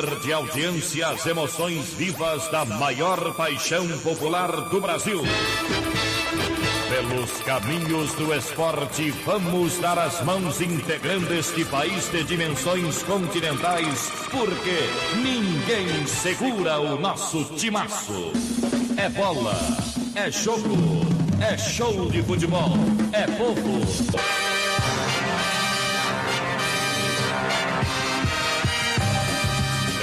De audiência as emoções vivas da maior paixão popular do Brasil. Pelos caminhos do esporte, vamos dar as mãos integrando este país de dimensões continentais, porque ninguém segura o nosso timaço. É bola, é jogo, é show de futebol, é povo.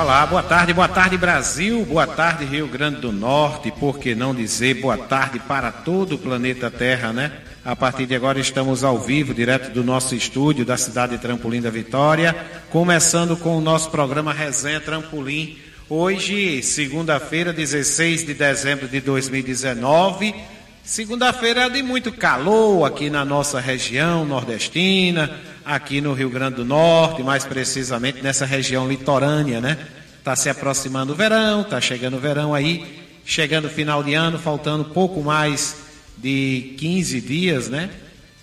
Olá, boa tarde, boa tarde Brasil, boa tarde Rio Grande do Norte, por que não dizer boa tarde para todo o planeta Terra, né? A partir de agora estamos ao vivo, direto do nosso estúdio da cidade de Trampolim da Vitória, começando com o nosso programa Resenha Trampolim. Hoje, segunda-feira, 16 de dezembro de 2019. Segunda-feira de muito calor aqui na nossa região nordestina, aqui no Rio Grande do Norte, mais precisamente nessa região litorânea, né? Está se aproximando o verão, está chegando o verão aí, chegando o final de ano, faltando pouco mais de 15 dias, né?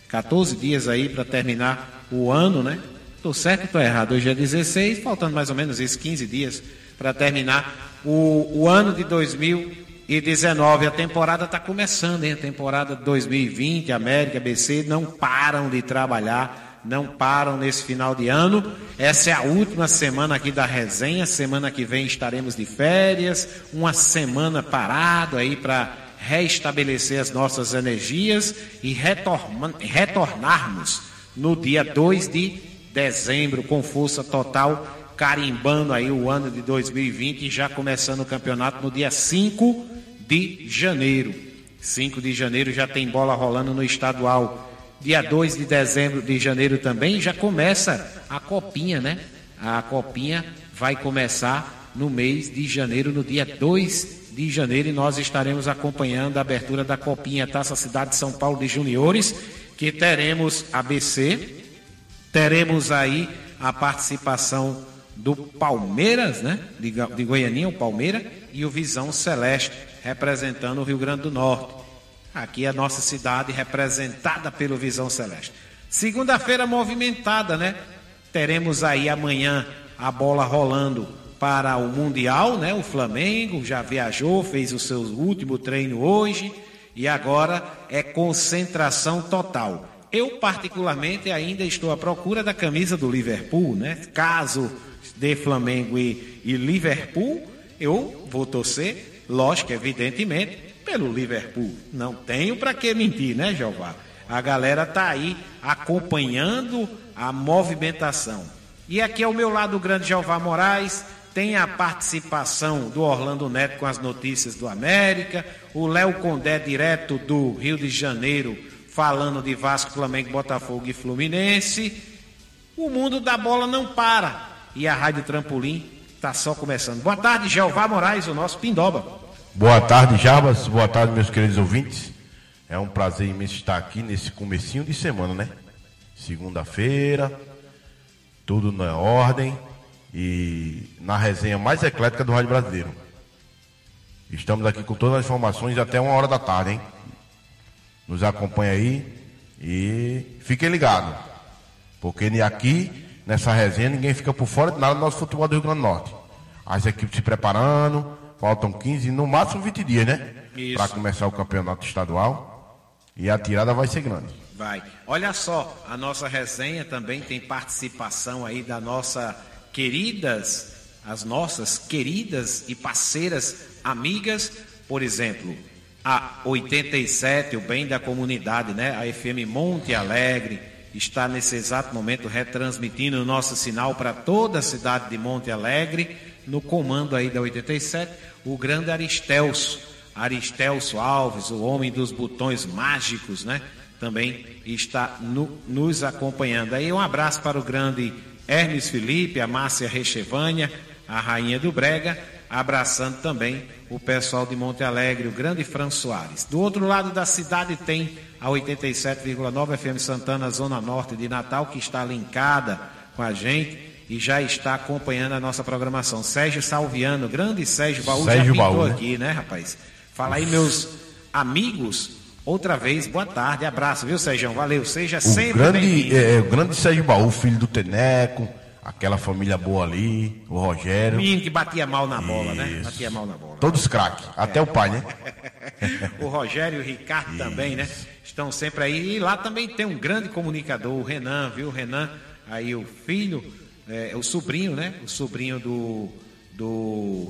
14 dias aí para terminar o ano, né? Estou certo estou errado? Hoje é 16, faltando mais ou menos esses 15 dias para terminar o, o ano de 2019. A temporada está começando, hein? A temporada 2020, América, BC não param de trabalhar não param nesse final de ano. Essa é a última semana aqui da resenha. Semana que vem estaremos de férias, uma semana parado aí para restabelecer as nossas energias e retornarmos no dia 2 de dezembro com força total, carimbando aí o ano de 2020 e já começando o campeonato no dia 5 de janeiro. 5 de janeiro já tem bola rolando no estadual. Dia 2 de dezembro de janeiro também já começa a copinha, né? A copinha vai começar no mês de janeiro, no dia 2 de janeiro, e nós estaremos acompanhando a abertura da copinha Taça Cidade de São Paulo de Juniores, que teremos ABC, teremos aí a participação do Palmeiras, né? De, de Goianinha, o Palmeiras, e o Visão Celeste, representando o Rio Grande do Norte. Aqui é a nossa cidade representada pelo Visão Celeste. Segunda-feira movimentada, né? Teremos aí amanhã a bola rolando para o Mundial, né? O Flamengo já viajou, fez o seu último treino hoje e agora é concentração total. Eu, particularmente, ainda estou à procura da camisa do Liverpool, né? Caso de Flamengo e, e Liverpool, eu vou torcer, lógico, evidentemente, pelo Liverpool. Não tenho para que mentir, né, Jeová? A galera tá aí acompanhando a movimentação. E aqui ao meu lado o grande Jeová Moraes, tem a participação do Orlando Neto com as notícias do América, o Léo Condé direto do Rio de Janeiro falando de Vasco, Flamengo, Botafogo e Fluminense. O mundo da bola não para e a Rádio Trampolim está só começando. Boa tarde, Jeová Moraes, o nosso Pindoba. Boa tarde, Jarbas. Boa tarde, meus queridos ouvintes. É um prazer imenso estar aqui nesse comecinho de semana, né? Segunda-feira, tudo na ordem e na resenha mais eclética do Rádio Brasileiro. Estamos aqui com todas as informações até uma hora da tarde, hein? Nos acompanha aí e fiquem ligados. Porque aqui, nessa resenha, ninguém fica por fora de nada do nosso futebol do Rio Grande do Norte. As equipes se preparando, Faltam 15, no máximo 20 dias, né? Para começar o campeonato estadual. E a tirada vai ser grande. Vai. Olha só, a nossa resenha também tem participação aí da nossa queridas, as nossas queridas e parceiras amigas, por exemplo, a 87, o bem da comunidade, né? A FM Monte Alegre está nesse exato momento retransmitindo o nosso sinal para toda a cidade de Monte Alegre no comando aí da 87, o grande Aristelso. Aristelso Alves, o homem dos botões mágicos, né? Também está no, nos acompanhando. Aí um abraço para o grande Hermes Felipe, a Márcia Rechevânia, a rainha do Brega, abraçando também o pessoal de Monte Alegre, o grande Fran Soares. Do outro lado da cidade tem a 87,9 FM Santana, Zona Norte de Natal, que está linkada com a gente e já está acompanhando a nossa programação. Sérgio Salviano, grande Sérgio Baú, Sérgio já pintou Baú, né? aqui, né, rapaz? Fala aí, meus amigos, outra vez, boa tarde, abraço, viu, Sérgio? Valeu, seja O sempre grande, é, é, o grande Sérgio Baú, filho do Teneco, aquela família boa ali, o Rogério. Menino que batia mal na bola, né? Isso. Batia mal na bola. Todos craques, até o pai, né? o Rogério e o Ricardo também, né? Estão sempre aí. E lá também tem um grande comunicador, o Renan, viu? O Renan, aí o filho, é, o sobrinho, né? O sobrinho do, do,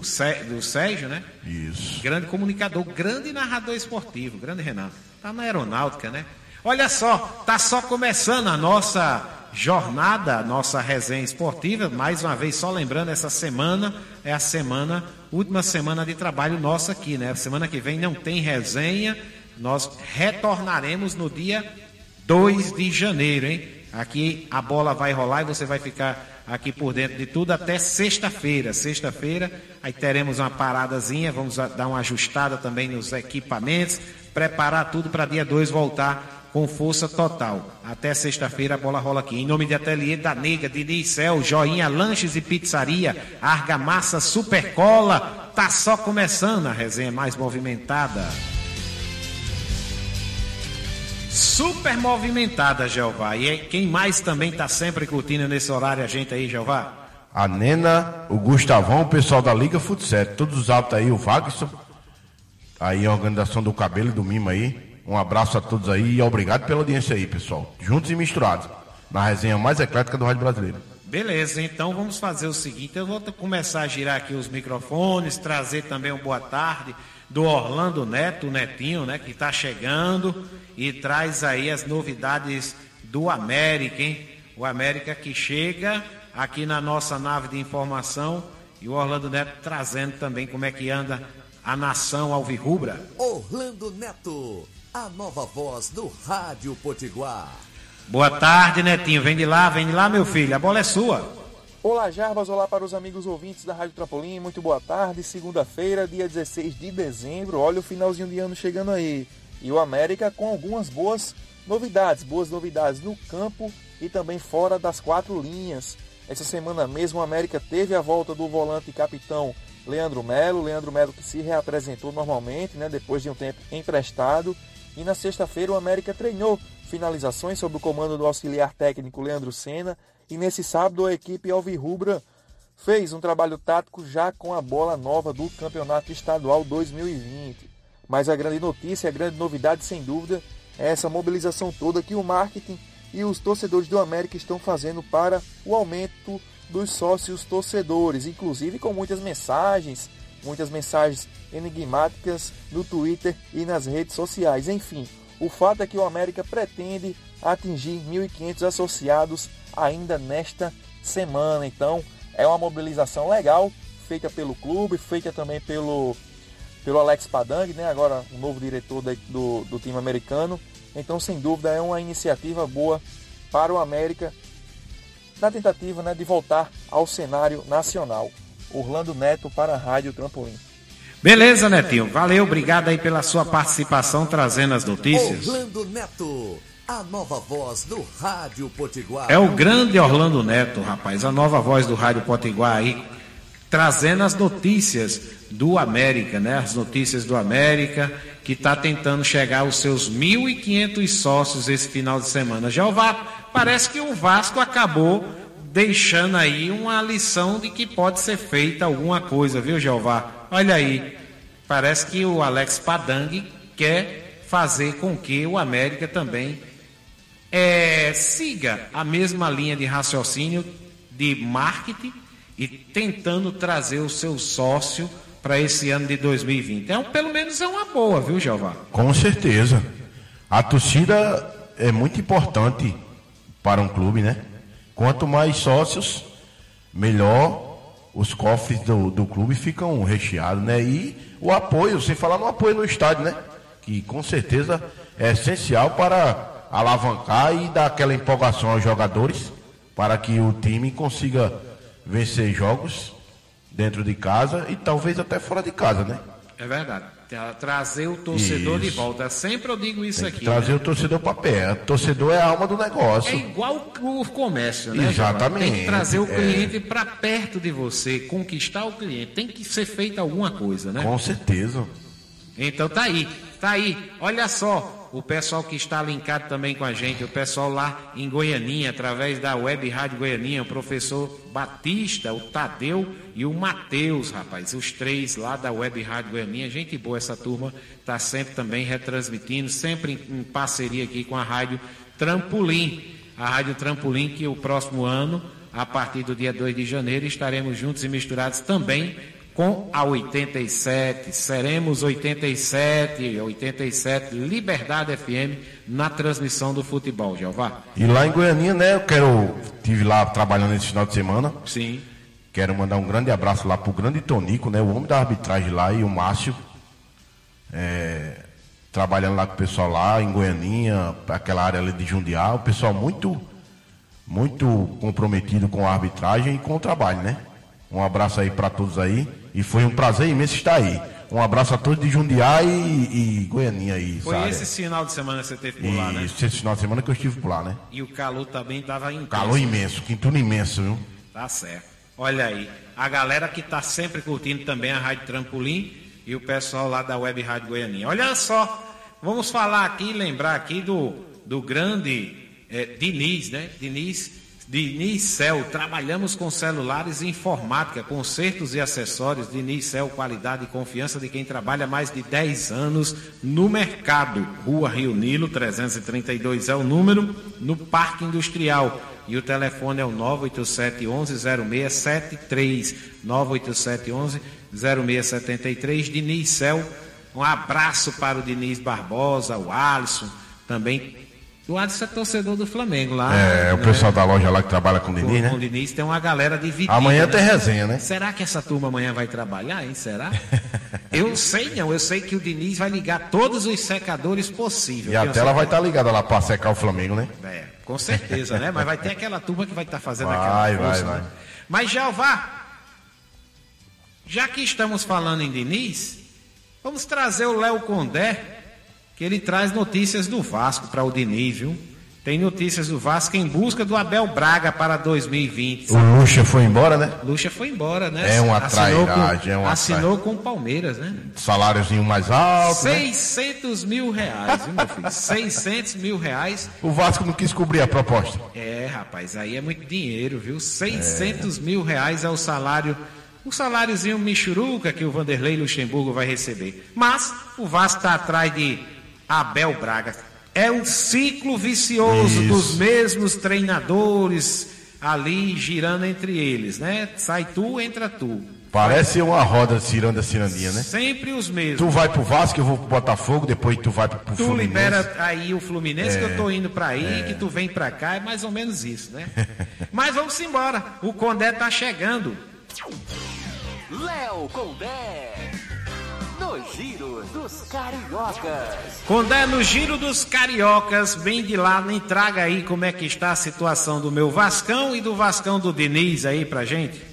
do Sérgio, né? Isso. Grande comunicador, grande narrador esportivo, grande Renan. Tá na aeronáutica, né? Olha só, tá só começando a nossa jornada, a nossa resenha esportiva. Mais uma vez, só lembrando, essa semana é a semana, última semana de trabalho nossa aqui, né? Semana que vem não tem resenha. Nós retornaremos no dia 2 de janeiro, hein? Aqui a bola vai rolar e você vai ficar aqui por dentro de tudo até sexta-feira. Sexta-feira, aí teremos uma paradazinha, vamos dar uma ajustada também nos equipamentos, preparar tudo para dia 2 voltar com força total. Até sexta-feira a bola rola aqui. Em nome de Ateliê da Nega, Diniz Cel, Joinha Lanches e Pizzaria, Argamassa Supercola, tá só começando a resenha mais movimentada. Super movimentada, Jeová. E quem mais também tá sempre curtindo nesse horário a gente aí, Jeová? A Nena, o Gustavão, o pessoal da Liga Futsal, todos os altos aí, o Wagson, aí a organização do cabelo e do Mimo aí. Um abraço a todos aí e obrigado pela audiência aí, pessoal. Juntos e misturados, na resenha mais eclética do Rádio Brasileiro. Beleza, então vamos fazer o seguinte: eu vou começar a girar aqui os microfones, trazer também um boa tarde do Orlando Neto, o Netinho, né, que está chegando e traz aí as novidades do América, hein? O América que chega aqui na nossa nave de informação e o Orlando Neto trazendo também como é que anda a nação alvirrubra. Orlando Neto, a nova voz do Rádio Potiguar. Boa tarde, Netinho. Vem de lá, vem de lá, meu filho. A bola é sua. Olá, Jarbas. Olá para os amigos ouvintes da Rádio Trampolim. Muito boa tarde. Segunda-feira, dia 16 de dezembro. Olha o finalzinho de ano chegando aí. E o América com algumas boas novidades. Boas novidades no campo e também fora das quatro linhas. Essa semana mesmo o América teve a volta do volante capitão Leandro Melo. Leandro Melo que se reapresentou normalmente, né, depois de um tempo emprestado. E na sexta-feira o América treinou finalizações sob o comando do auxiliar técnico Leandro Senna. E nesse sábado a equipe Alvirrubra fez um trabalho tático já com a bola nova do Campeonato Estadual 2020. Mas a grande notícia, a grande novidade, sem dúvida, é essa mobilização toda que o marketing e os torcedores do América estão fazendo para o aumento dos sócios torcedores, inclusive com muitas mensagens, muitas mensagens enigmáticas no Twitter e nas redes sociais. Enfim, o fato é que o América pretende atingir 1.500 associados ainda nesta semana. Então, é uma mobilização legal feita pelo clube, feita também pelo pelo Alex Padang, né? agora o novo diretor do, do time americano. Então, sem dúvida, é uma iniciativa boa para o América na tentativa né, de voltar ao cenário nacional. Orlando Neto para a Rádio Trampolim. Beleza, Netinho. Valeu, obrigado aí pela sua participação trazendo as notícias. Orlando Neto, a nova voz do Rádio Potiguar. É o grande Orlando Neto, rapaz, a nova voz do Rádio Potiguar aí, trazendo as notícias do América, né? As notícias do América, que está tentando chegar aos seus 1.500 sócios esse final de semana. Já o parece que o Vasco acabou deixando aí uma lição de que pode ser feita alguma coisa, viu, Jeová? Olha aí, parece que o Alex Padang quer fazer com que o América também é, siga a mesma linha de raciocínio de marketing e tentando trazer o seu sócio para esse ano de 2020. É um, pelo menos é uma boa, viu, Jeová? Com certeza. A torcida é muito importante para um clube, né? Quanto mais sócios, melhor os cofres do, do clube ficam recheados, né? E o apoio, sem falar no apoio no estádio, né? Que com certeza é essencial para alavancar e dar aquela empolgação aos jogadores para que o time consiga vencer jogos dentro de casa e talvez até fora de casa, né? É verdade. Trazer o torcedor Isso. de volta. Sempre eu digo isso aqui. trazer né? o torcedor para pé. O torcedor é a alma do negócio. É igual o comércio, né? Exatamente? Tem que trazer o é. cliente para perto de você, conquistar o cliente. Tem que ser feita alguma coisa, né? Com certeza. Então tá aí, tá aí. Olha só, o pessoal que está linkado também com a gente, o pessoal lá em Goianinha, através da Web Rádio Goianinha, o professor Batista, o Tadeu e o Matheus, rapaz, os três lá da Web Rádio Goianinha. Gente boa essa turma, tá sempre também retransmitindo, sempre em, em parceria aqui com a Rádio Trampolim. A Rádio Trampolim que o próximo ano, a partir do dia 2 de janeiro, estaremos juntos e misturados também com a 87. Seremos 87, 87 Liberdade FM na transmissão do futebol, Jeová. E lá em Goianinha, né? Eu quero. Tive lá trabalhando esse final de semana. Sim. Quero mandar um grande abraço lá pro grande Tonico, né? O homem da arbitragem lá e o Márcio. é, trabalhando lá com o pessoal lá em Goianinha, aquela área ali de Jundiá. O pessoal muito, muito comprometido com a arbitragem e com o trabalho, né? Um abraço aí para todos aí. E foi um prazer imenso estar aí. Um abraço a todos de Jundiá e, e Goianinha aí. Foi esse final de semana que você teve por lá, E né? esse final de semana que eu estive por lá, né? E o calor também estava intenso. Calor imenso, quintura imenso, viu? Tá certo. Olha aí, a galera que está sempre curtindo também a Rádio Trampolim e o pessoal lá da Web Rádio Goianinha. Olha só, vamos falar aqui, lembrar aqui do, do grande eh, Diniz, né? Diniz, Diniz Cel, trabalhamos com celulares e informática, consertos e acessórios. Diniz Cel, qualidade e confiança de quem trabalha mais de 10 anos no mercado. Rua Rio Nilo, 332 é o número, no Parque Industrial. E o telefone é o 987-11-0673. 987-11-0673. Diniz Cel. Um abraço para o Diniz Barbosa, o Alisson, também. O Alisson é torcedor do Flamengo lá. É, o né? pessoal da loja lá que trabalha com o Diniz, com o né? Diniz tem uma galera dividida. Amanhã né? tem resenha, né? Será que essa turma amanhã vai trabalhar, hein? Será? eu sei não, eu sei que o Diniz vai ligar todos os secadores possíveis. E a tela vai estar ligada lá para secar o Flamengo, né? É, com certeza, né? Mas vai ter aquela turma que vai estar fazendo Vai, aquela vai, força, vai. né? Mas, Jeová, já que estamos falando em Diniz, vamos trazer o Léo Condé, que ele traz notícias do Vasco para o Diniz, viu? Tem notícias do Vasco em busca do Abel Braga para 2020. O Lucha foi embora, né? Lucha foi embora, né? É uma Assinou com- é uma Assinou com o Palmeiras, né? Saláriozinho mais alto, né? 600 mil reais, viu, meu filho? 600 mil reais. O Vasco não quis cobrir a proposta. É, rapaz, aí é muito dinheiro, viu? 600 mil reais é o salário, o saláriozinho michuruca que o Vanderlei Luxemburgo vai receber. Mas o Vasco está atrás de Abel Braga. É um ciclo vicioso Isso. dos mesmos treinadores ali girando entre eles, né? Sai tu, entra tu. Parece uma roda ciranda cirandinha, né? Sempre os mesmos. Tu vai pro Vasco, eu vou pro Botafogo, depois tu vai pro Tu Fluminense. libera aí o Fluminense que eu tô indo pra aí, que tu vem pra cá, é mais ou menos isso, né? Mas vamos embora. O Condé tá chegando. Léo Condé. No Giro dos Cariocas. Condé no giro dos cariocas, vem de lá, nem traga aí como é que está a situação do meu Vascão e do Vascão do Diniz aí pra gente.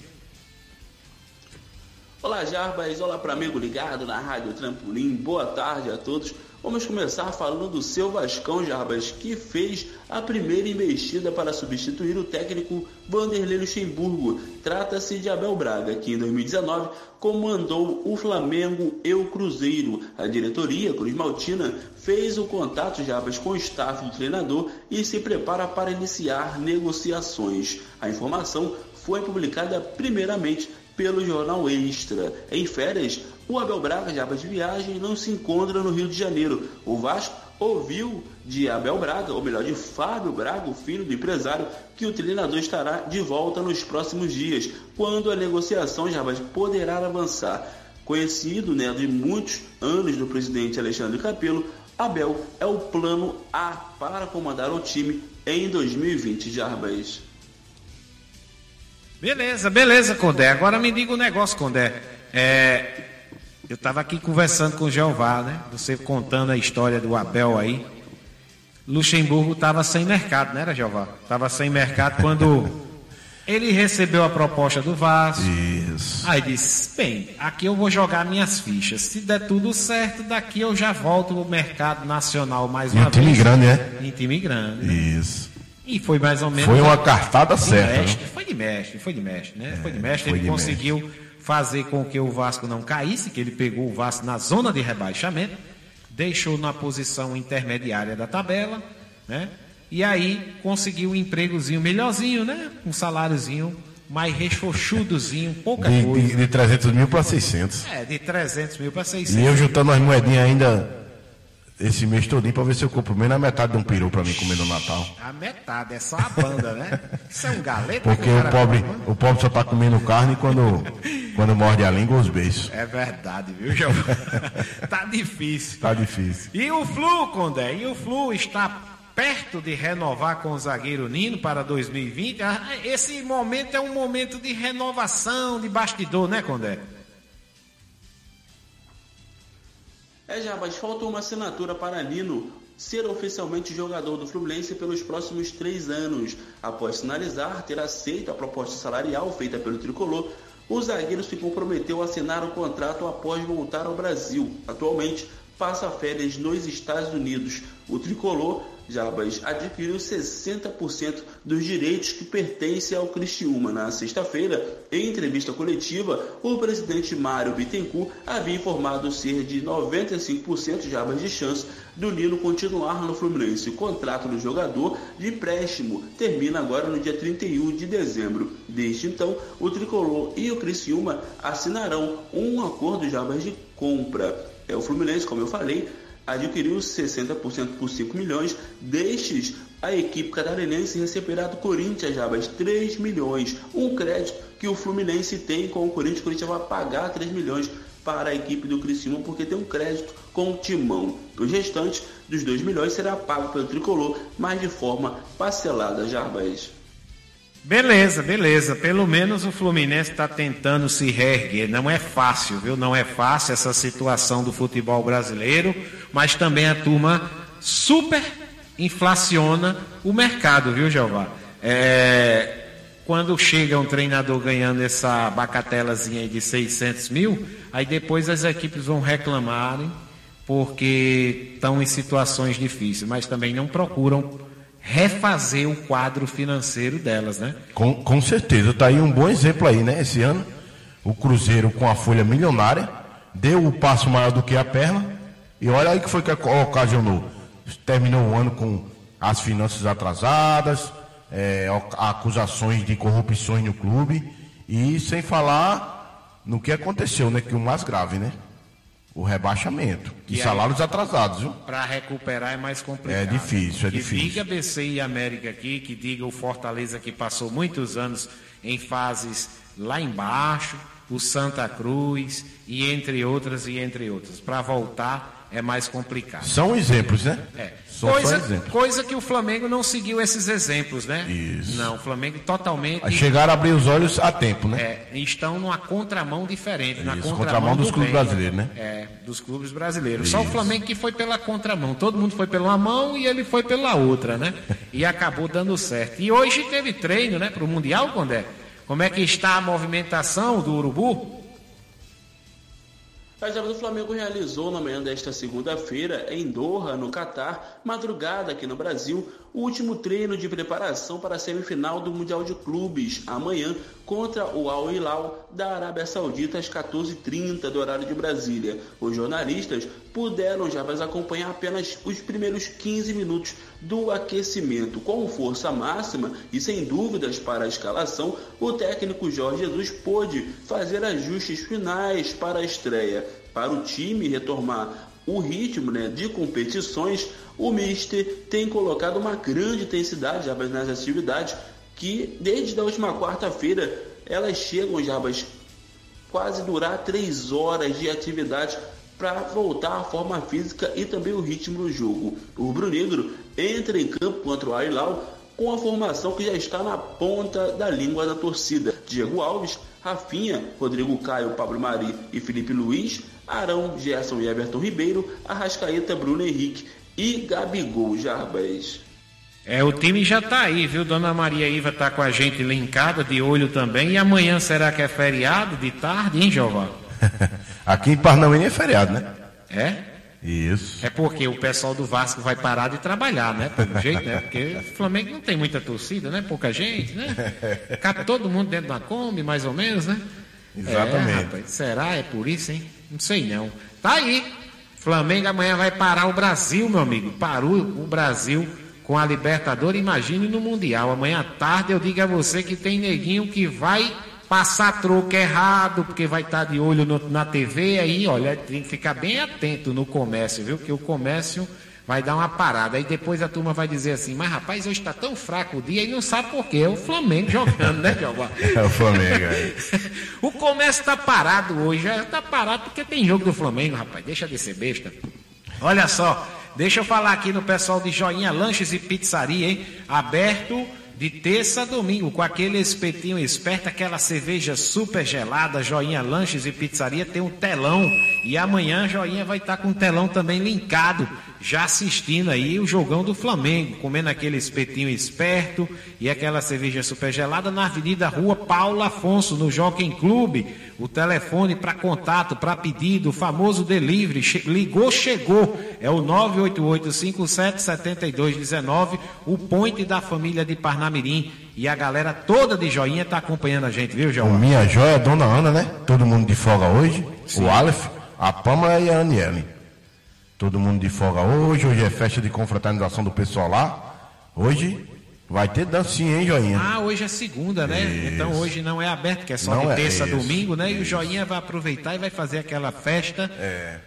Olá, Jarbas. Olá para amigo ligado na Rádio Trampolim. Boa tarde a todos. Vamos começar falando do seu Vascão, Jarbas, que fez a primeira investida para substituir o técnico Vanderlei Luxemburgo. Trata-se de Abel Braga, que em 2019 comandou o Flamengo e o Cruzeiro. A diretoria Cruz Maltina fez o contato, Jarbas, com o staff do treinador e se prepara para iniciar negociações. A informação foi publicada primeiramente pelo jornal Extra. Em férias, o Abel Braga, já de viagem, não se encontra no Rio de Janeiro. O Vasco ouviu de Abel Braga, ou melhor, de Fábio Braga, o filho do empresário, que o treinador estará de volta nos próximos dias, quando a negociação já poderá avançar. Conhecido né, de muitos anos do presidente Alexandre Capello, Abel é o plano A para comandar o time em 2020, Jarbas. Beleza, beleza, Condé. Agora me diga um negócio, Condé. É, eu estava aqui conversando com o Jeová, né? Você contando a história do Abel aí. Luxemburgo estava sem mercado, né, era, Jeová? Estava sem mercado quando ele recebeu a proposta do Vasco. Isso. Aí disse: Bem, aqui eu vou jogar minhas fichas. Se der tudo certo, daqui eu já volto no mercado nacional mais uma um time vez. grande, né? Em time grande. né? Isso. E foi mais ou menos. Foi uma cartada de certa. mestre. né? Foi de mestre, foi de mestre, né? foi de mestre. foi Ele de conseguiu fazer com que o Vasco não caísse, que ele pegou o Vasco na zona de rebaixamento, deixou na posição intermediária da tabela, né? E aí conseguiu um empregozinho melhorzinho, né? Um saláriozinho mais rechochudozinho, pouca De, coisa. de, de 300 mil para 600. É, de 300 mil para 600. E eu juntando as moedinhas ainda esse mês todinho para ver se eu compro menos a metade de um peru para mim comer no Natal. A metade, é só a banda, né? Isso é um galeto. Porque que o pobre, o pobre só tá comendo carne quando, quando morde a língua os beijos. É verdade, viu, João? tá difícil. Tá difícil. E o Flu, Condé? E o Flu está perto de renovar com o zagueiro Nino para 2020? Ah, Esse momento é um momento de renovação, de bastidor, né, Condé? É já, mas falta uma assinatura para Nino ser oficialmente jogador do Fluminense pelos próximos três anos. Após finalizar ter aceito a proposta salarial feita pelo Tricolor, o zagueiro se comprometeu a assinar o contrato após voltar ao Brasil. Atualmente, passa férias nos Estados Unidos. O Tricolor, Jabas, adquiriu 60% dos direitos que pertencem ao Criciúma. Na sexta-feira, em entrevista coletiva, o presidente Mário Bittencourt havia informado ser de 95% Jabas de chance do Nino continuar no Fluminense. O contrato do jogador de empréstimo termina agora no dia 31 de dezembro. Desde então, o Tricolor e o Criciúma assinarão um acordo Jabas de compra. É o Fluminense, como eu falei, adquiriu 60% por 5 milhões. Destes, a equipe catarinense receberá do Corinthians Jabas 3 milhões. Um crédito que o Fluminense tem com o Corinthians. O Corinthians vai pagar 3 milhões para a equipe do Criciúma porque tem um crédito com o Timão. Os restantes dos 2 milhões será pago pelo Tricolor, mas de forma parcelada, Jarbas. Beleza, beleza. Pelo menos o Fluminense está tentando se reerguer. Não é fácil, viu? Não é fácil essa situação do futebol brasileiro, mas também a turma super inflaciona o mercado, viu, Jeová? É, quando chega um treinador ganhando essa bacatelazinha de 600 mil, aí depois as equipes vão reclamarem porque estão em situações difíceis, mas também não procuram refazer o quadro financeiro delas, né? Com, com certeza, tá aí um bom exemplo aí, né? Esse ano, o Cruzeiro com a folha milionária deu o passo maior do que a perna. E olha aí que foi que ocasionou. Terminou o ano com as finanças atrasadas, é, acusações de corrupções no clube. E sem falar no que aconteceu, né? Que o mais grave, né? O rebaixamento. E, salários atrasados, viu? Para recuperar é mais complicado. É difícil, é que difícil. diga BC e América aqui, que diga o Fortaleza que passou muitos anos em fases lá embaixo, o Santa Cruz e entre outras e entre outras. Para voltar é mais complicado. São exemplos, né? É. Só Coisa, exemplos. coisa que o Flamengo não seguiu esses exemplos, né? Isso. Não, o Flamengo totalmente Aí chegaram a abrir os olhos a tempo, né? é, estão numa contramão diferente, na Isso, contramão, contramão dos do clubes bem. brasileiros, né? É, dos clubes brasileiros. Só o Flamengo que foi pela contramão. Todo mundo foi pela mão e ele foi pela outra, né? E acabou dando certo. E hoje teve treino, né, para o Mundial, Condé? Como é que está a movimentação do Urubu? A Java do Flamengo realizou na manhã desta segunda-feira, em Doha, no Catar, madrugada aqui no Brasil, o último treino de preparação para a semifinal do Mundial de Clubes, amanhã, contra o Al Hilal da Arábia Saudita, às 14h30 do horário de Brasília. Os jornalistas puderam já acompanhar apenas os primeiros 15 minutos do aquecimento. Com força máxima e sem dúvidas para a escalação, o técnico Jorge Jesus pôde fazer ajustes finais para a estreia. Para o time retomar o ritmo né, de competições, o Mister tem colocado uma grande intensidade já nas atividades que desde a última quarta-feira elas chegam já quase durar três horas de atividade para voltar à forma física e também o ritmo do jogo. O rubro-negro entra em campo contra o Al Hilal com a formação que já está na ponta da língua da torcida. Diego Alves, Rafinha, Rodrigo Caio, Pablo Mari e Felipe Luiz, Arão, Gerson e Everton Ribeiro, Arrascaeta, Bruno Henrique e Gabigol Jarbas. É, o time já tá aí, viu? Dona Maria Iva tá com a gente linkada, de olho também. E amanhã será que é feriado de tarde, hein, Jeová? Aqui em Parnamirim é feriado, né? É? Isso. É porque o pessoal do Vasco vai parar de trabalhar, né? Pelo jeito, né? Porque o Flamengo não tem muita torcida, né? Pouca gente, né? Cabe todo mundo dentro da Kombi, mais ou menos, né? Exatamente. É, rapaz, será? É por isso, hein? Não sei não. Tá aí. Flamengo amanhã vai parar o Brasil, meu amigo. Parou o Brasil com a Libertadores, imagine no Mundial. Amanhã à tarde eu digo a você que tem neguinho que vai passar troco errado, porque vai estar de olho no- na TV aí, olha, tem que ficar bem atento no comércio, viu? Que o comércio vai dar uma parada. Aí depois a turma vai dizer assim, mas rapaz, hoje está tão fraco o dia e não sabe por quê. É o Flamengo jogando, né, Jeová? É o Flamengo aí. o comércio está parado hoje, está parado porque tem jogo do Flamengo, rapaz. Deixa de ser besta. Olha só, deixa eu falar aqui no pessoal de Joinha Lanches e Pizzaria, hein? Aberto de terça a domingo, com aquele espetinho esperto, aquela cerveja super gelada. Joinha Lanches e Pizzaria tem um telão. E amanhã Joinha vai estar com um telão também linkado, já assistindo aí o jogão do Flamengo, comendo aquele espetinho esperto e aquela cerveja super gelada na Avenida Rua Paulo Afonso, no Jockey Clube. O telefone para contato, para pedido, o famoso delivery, che- ligou, chegou. É o 988577219, o point da família de Parnamirim. E a galera toda de joinha tá acompanhando a gente, viu, João? Minha Joia, Dona Ana, né? Todo mundo de folga hoje. O Aleph, a Pamela e a Aniele. Todo mundo de folga hoje. Hoje é festa de confraternização do pessoal lá. Hoje vai ter dancinha, hein, Joinha? Ah, hoje é segunda, né? Isso. Então hoje não é aberto, que é só Não de é, terça isso, domingo, né? E o isso. Joinha vai aproveitar e vai fazer aquela festa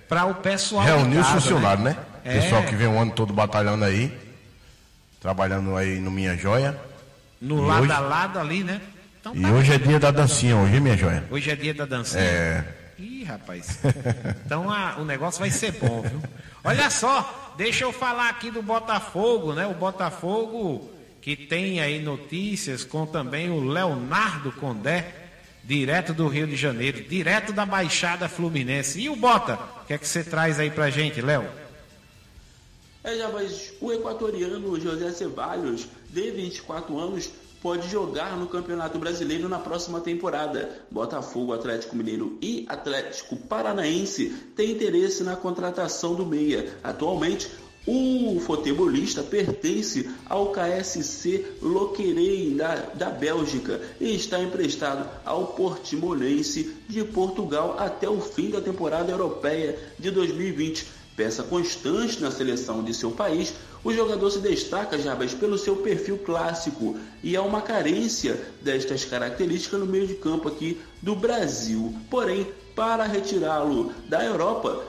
para o pessoal. Reunir os funcionários, né? É. Pessoal que vem o ano todo batalhando aí. Trabalhando aí no Minha Joia. No E lado hoje- a lado ali, né? Então E tá. hoje é dia da dancinha, hoje, hein, minha joia. Hoje é dia da dancinha. É. Ih, rapaz. Então a- o negócio vai ser bom, viu? Olha só, deixa eu falar aqui do Botafogo, né? O Botafogo que tem aí notícias com também o Leonardo Condé, direto do Rio de Janeiro, direto da Baixada Fluminense. E o Bota, o que é que você traz aí pra gente, Léo? É, já, mas o equatoriano José Ceballos, de 24 anos, pode jogar no Campeonato Brasileiro na próxima temporada. Botafogo, Atlético Mineiro e Atlético Paranaense têm interesse na contratação do meia. Atualmente, o futebolista pertence ao KSC Loquerei da, da Bélgica e está emprestado ao Portimonense de Portugal até o fim da temporada europeia de 2020. Peça constante na seleção de seu país, o jogador se destaca, Jabas, pelo seu perfil clássico e há uma carência destas características no meio de campo aqui do Brasil. Porém, para retirá-lo da Europa,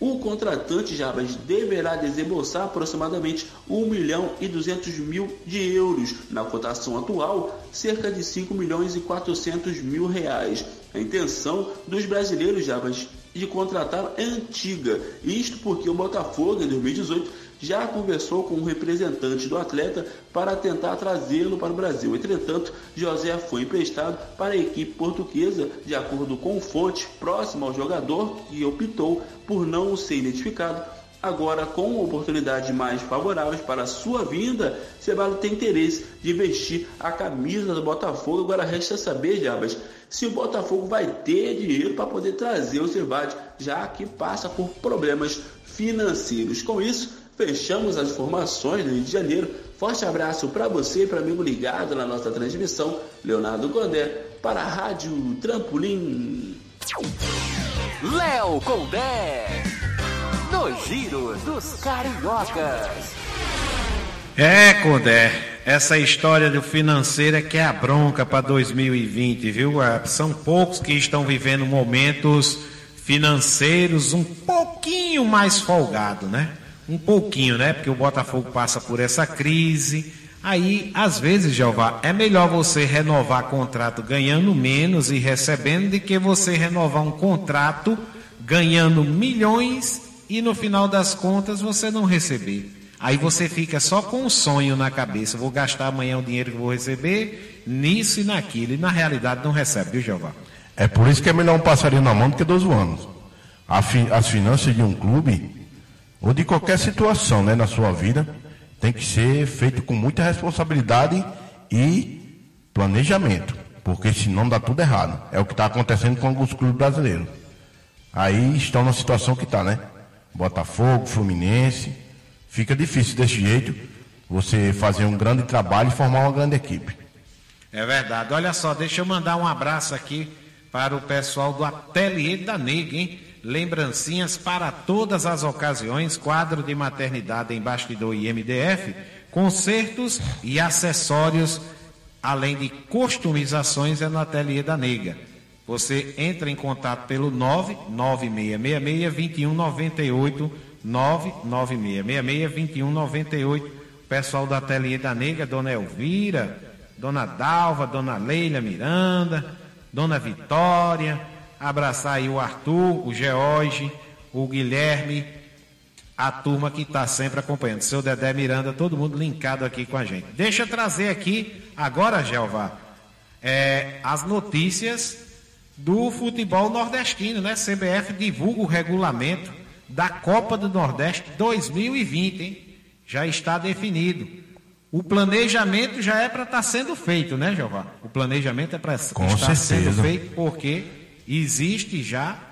o contratante Jabas deverá desembolsar aproximadamente 1 milhão e 200 mil de euros. Na cotação atual, cerca de 5 milhões e 400 mil reais. A intenção dos brasileiros Jabas de contratar é antiga. Isto porque o Botafogo, em 2018, já conversou com um representante do atleta para tentar trazê-lo para o Brasil. Entretanto, José foi emprestado para a equipe portuguesa, de acordo com fonte próxima ao jogador, que optou por não ser identificado. Agora, com oportunidades mais favoráveis para sua vinda, Ceballos tem interesse de vestir a camisa do Botafogo. Agora resta saber, Jabas, se o Botafogo vai ter dinheiro para poder trazer o Ceballos, já que passa por problemas financeiros. Com isso, fechamos as informações do Rio de Janeiro. Forte abraço para você e para amigo ligado na nossa transmissão, Leonardo Gondé, para a Rádio Trampolim. Léo Condé. No Giro dos Cariocas. É, Condé, essa história do financeiro é que é a bronca para 2020, viu? Ah, São poucos que estão vivendo momentos financeiros um pouquinho mais folgado, né? Um pouquinho, né? Porque o Botafogo passa por essa crise. Aí, às vezes, Jeová, é melhor você renovar contrato ganhando menos e recebendo do que você renovar um contrato ganhando milhões e no final das contas você não receber. Aí você fica só com um sonho na cabeça. Vou gastar amanhã o dinheiro que vou receber nisso e naquilo. E na realidade não recebe, viu, Jeová? É por isso que é melhor um passarinho na mão do que dois voando. As finanças de um clube, ou de qualquer situação né, na sua vida, tem que ser feito com muita responsabilidade e planejamento. Porque senão dá tudo errado. É o que está acontecendo com alguns clubes brasileiros. Aí estão na situação que está, né? Botafogo, Fluminense. Fica difícil desse jeito você fazer um grande trabalho e formar uma grande equipe. É verdade. Olha só, deixa eu mandar um abraço aqui para o pessoal do Ateliê da Nega, hein? Lembrancinhas para todas as ocasiões, quadro de maternidade em bastidor e MDF, concertos e acessórios, além de customizações é no Ateliê da Nega. Você entra em contato pelo 99666-2198, 99666-2198. Pessoal do Ateliê da Nega, Dona Elvira, Dona Dalva, Dona Leila Miranda, Dona Vitória, abraçar aí o Arthur, o George, o Guilherme, a turma que está sempre acompanhando. Seu Dedé Miranda, todo mundo linkado aqui com a gente. Deixa eu trazer aqui, agora, Jeová, é, as notícias do futebol nordestino, né? CBF divulga o regulamento da Copa do Nordeste 2020, hein? Já está definido. O planejamento já é para estar tá sendo feito, né, Jeová? O planejamento é para estar certeza. sendo feito porque existe já